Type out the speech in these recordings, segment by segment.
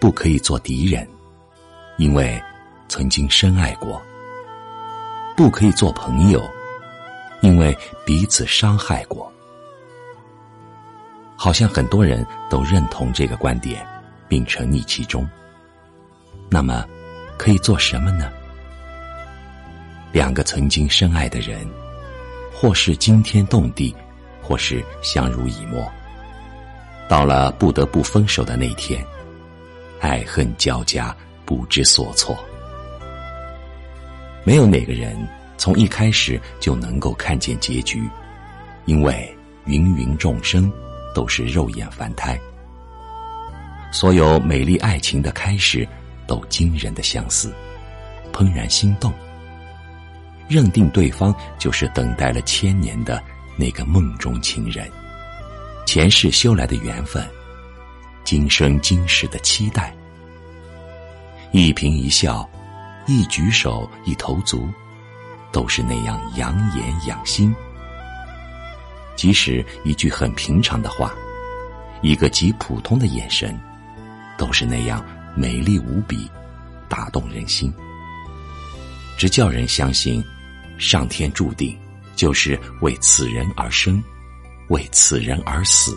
不可以做敌人，因为曾经深爱过；不可以做朋友，因为彼此伤害过。好像很多人都认同这个观点，并沉溺其中。那么，可以做什么呢？两个曾经深爱的人，或是惊天动地，或是相濡以沫。到了不得不分手的那天，爱恨交加，不知所措。没有哪个人从一开始就能够看见结局，因为芸芸众生都是肉眼凡胎。所有美丽爱情的开始，都惊人的相似，怦然心动。认定对方就是等待了千年的那个梦中情人，前世修来的缘分，今生今世的期待。一颦一笑，一举手，一投足，都是那样养眼养心。即使一句很平常的话，一个极普通的眼神，都是那样美丽无比，打动人心，只叫人相信。上天注定就是为此人而生，为此人而死。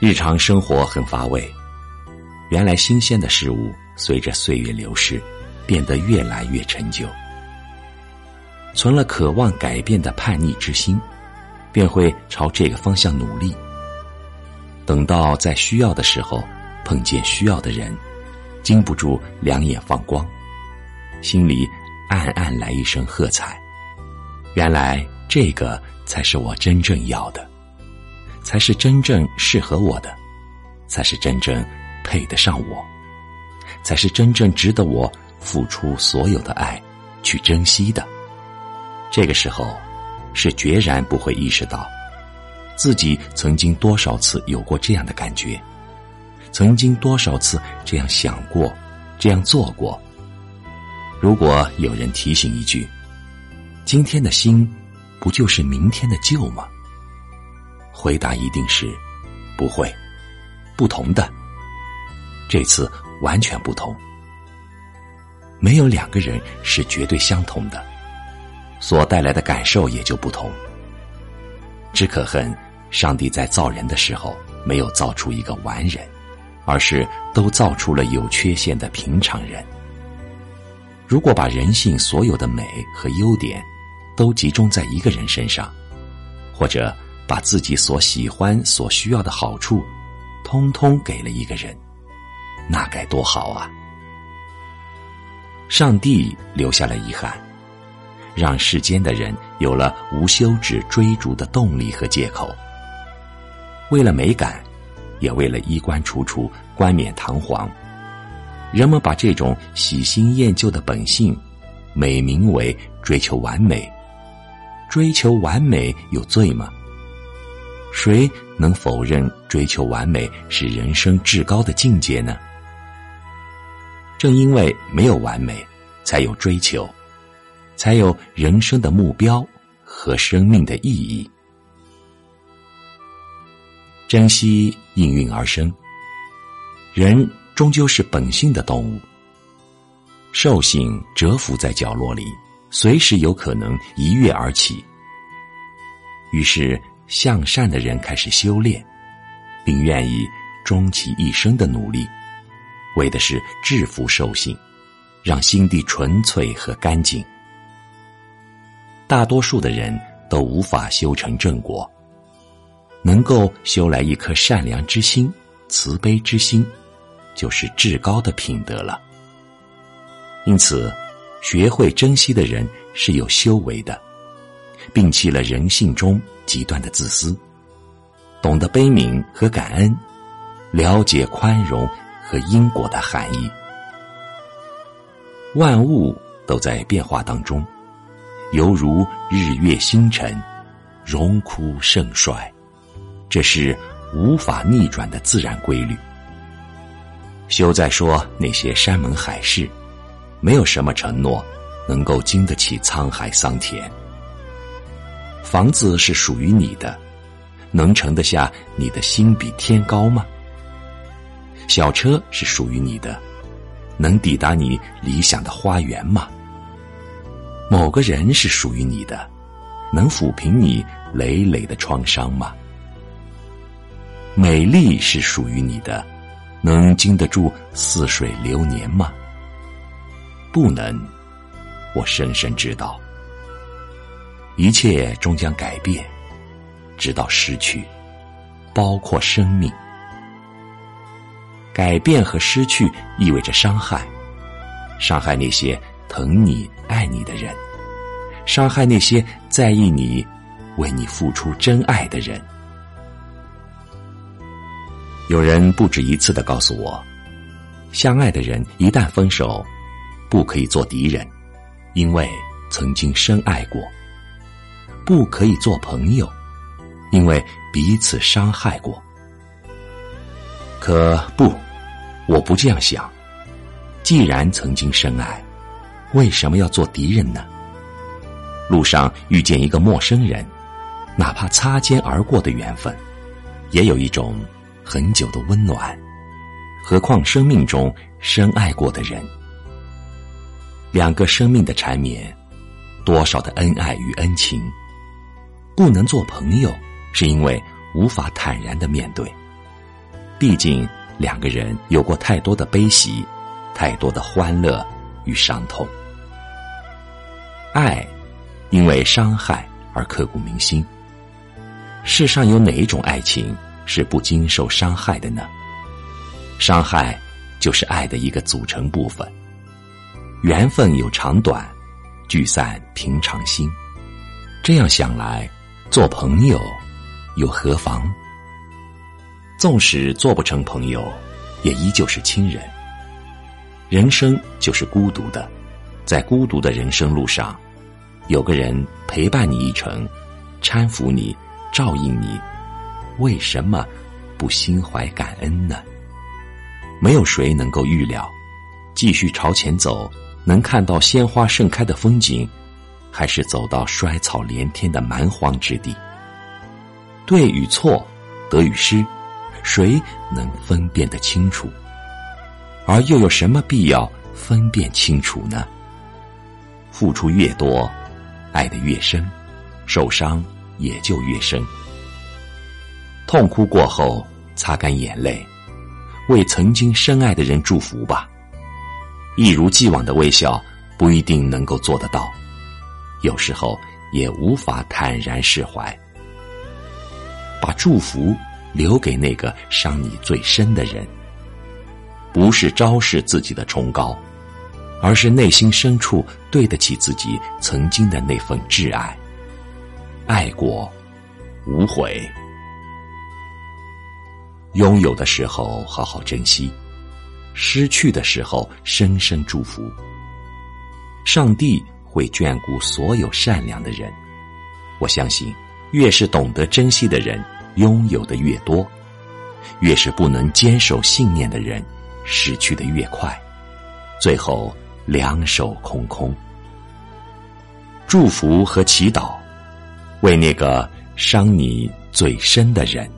日常生活很乏味，原来新鲜的事物随着岁月流逝，变得越来越陈旧。存了渴望改变的叛逆之心，便会朝这个方向努力。等到在需要的时候碰见需要的人，禁不住两眼放光，心里。暗暗来一声喝彩，原来这个才是我真正要的，才是真正适合我的，才是真正配得上我，才是真正值得我付出所有的爱去珍惜的。这个时候，是决然不会意识到，自己曾经多少次有过这样的感觉，曾经多少次这样想过，这样做过。如果有人提醒一句：“今天的心，不就是明天的旧吗？”回答一定是：不会，不同的。这次完全不同。没有两个人是绝对相同的，所带来的感受也就不同。只可恨上帝在造人的时候没有造出一个完人，而是都造出了有缺陷的平常人。如果把人性所有的美和优点，都集中在一个人身上，或者把自己所喜欢、所需要的好处，通通给了一个人，那该多好啊！上帝留下了遗憾，让世间的人有了无休止追逐的动力和借口。为了美感，也为了衣冠楚楚、冠冕堂皇。人们把这种喜新厌旧的本性，美名为追求完美。追求完美有罪吗？谁能否认追求完美是人生至高的境界呢？正因为没有完美，才有追求，才有人生的目标和生命的意义。珍惜应运而生，人。终究是本性的动物，兽性蛰伏在角落里，随时有可能一跃而起。于是，向善的人开始修炼，并愿意终其一生的努力，为的是制服兽性，让心地纯粹和干净。大多数的人都无法修成正果，能够修来一颗善良之心、慈悲之心。就是至高的品德了。因此，学会珍惜的人是有修为的，摒弃了人性中极端的自私，懂得悲悯和感恩，了解宽容和因果的含义。万物都在变化当中，犹如日月星辰，荣枯盛衰，这是无法逆转的自然规律。休再说那些山盟海誓，没有什么承诺能够经得起沧海桑田。房子是属于你的，能盛得下你的心比天高吗？小车是属于你的，能抵达你理想的花园吗？某个人是属于你的，能抚平你累累的创伤吗？美丽是属于你的，能经得住似水流年吗？不能，我深深知道，一切终将改变，直到失去，包括生命。改变和失去意味着伤害，伤害那些疼你、爱你的人，伤害那些在意你、为你付出真爱的人。有人不止一次的告诉我，相爱的人一旦分手，不可以做敌人，因为曾经深爱过；不可以做朋友，因为彼此伤害过。可不，我不这样想。既然曾经深爱，为什么要做敌人呢？路上遇见一个陌生人，哪怕擦肩而过的缘分，也有一种。很久的温暖，何况生命中深爱过的人，两个生命的缠绵，多少的恩爱与恩情，不能做朋友，是因为无法坦然的面对。毕竟两个人有过太多的悲喜，太多的欢乐与伤痛。爱，因为伤害而刻骨铭心。世上有哪一种爱情？是不经受伤害的呢？伤害就是爱的一个组成部分。缘分有长短，聚散平常心。这样想来，做朋友又何妨？纵使做不成朋友，也依旧是亲人。人生就是孤独的，在孤独的人生路上，有个人陪伴你一程，搀扶你，照应你。为什么不心怀感恩呢？没有谁能够预料，继续朝前走，能看到鲜花盛开的风景，还是走到衰草连天的蛮荒之地？对与错，得与失，谁能分辨得清楚？而又有什么必要分辨清楚呢？付出越多，爱得越深，受伤也就越深。痛哭过后，擦干眼泪，为曾经深爱的人祝福吧。一如既往的微笑不一定能够做得到，有时候也无法坦然释怀。把祝福留给那个伤你最深的人，不是昭示自己的崇高，而是内心深处对得起自己曾经的那份挚爱。爱过，无悔。拥有的时候好好珍惜，失去的时候深深祝福。上帝会眷顾所有善良的人，我相信，越是懂得珍惜的人，拥有的越多；越是不能坚守信念的人，失去的越快，最后两手空空。祝福和祈祷，为那个伤你最深的人。